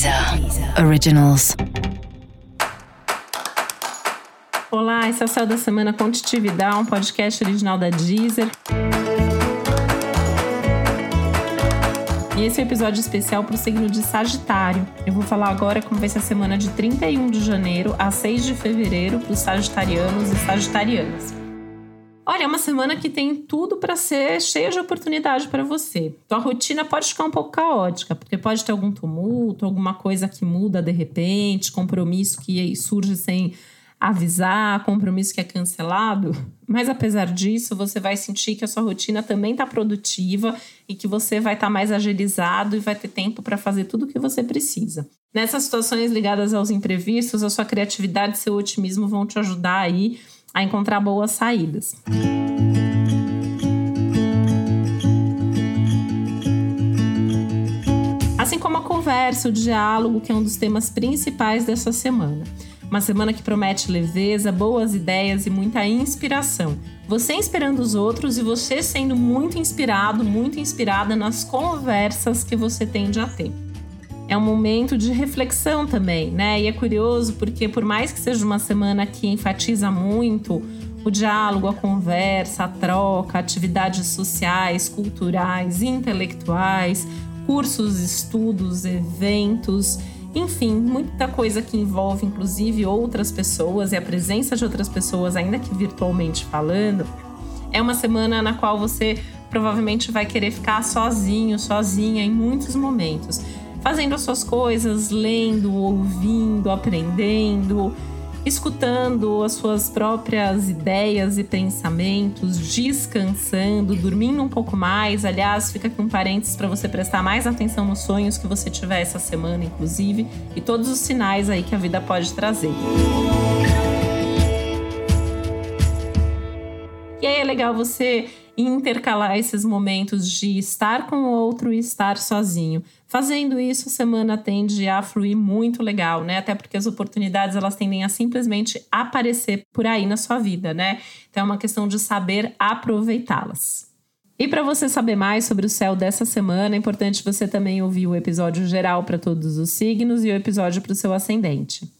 Deezer Originals. Olá, esse é o Céu da Semana Contitividade, um podcast original da Deezer. E esse é um episódio especial para o signo de Sagitário. Eu vou falar agora como vai ser a semana de 31 de janeiro a 6 de fevereiro para os sagitarianos e sagitarianas. Olha, é uma semana que tem tudo para ser cheia de oportunidade para você. Tua rotina pode ficar um pouco caótica, porque pode ter algum tumulto, alguma coisa que muda de repente, compromisso que surge sem avisar, compromisso que é cancelado. Mas apesar disso, você vai sentir que a sua rotina também está produtiva e que você vai estar tá mais agilizado e vai ter tempo para fazer tudo o que você precisa. Nessas situações ligadas aos imprevistos, a sua criatividade e seu otimismo vão te ajudar aí a encontrar boas saídas. Assim como a conversa, o diálogo, que é um dos temas principais dessa semana. Uma semana que promete leveza, boas ideias e muita inspiração. Você inspirando os outros e você sendo muito inspirado, muito inspirada nas conversas que você tende a ter é um momento de reflexão também, né? E é curioso porque, por mais que seja uma semana que enfatiza muito o diálogo, a conversa, a troca, atividades sociais, culturais, intelectuais, cursos, estudos, eventos, enfim, muita coisa que envolve inclusive outras pessoas e a presença de outras pessoas, ainda que virtualmente falando. É uma semana na qual você provavelmente vai querer ficar sozinho, sozinha em muitos momentos fazendo as suas coisas, lendo, ouvindo, aprendendo, escutando as suas próprias ideias e pensamentos, descansando, dormindo um pouco mais. Aliás, fica aqui um parênteses para você prestar mais atenção nos sonhos que você tiver essa semana, inclusive, e todos os sinais aí que a vida pode trazer. E aí é legal você intercalar esses momentos de estar com o outro e estar sozinho. Fazendo isso, a semana tende a fluir muito legal, né? Até porque as oportunidades elas tendem a simplesmente aparecer por aí na sua vida, né? Então é uma questão de saber aproveitá-las. E para você saber mais sobre o céu dessa semana, é importante você também ouvir o episódio geral para todos os signos e o episódio para o seu ascendente.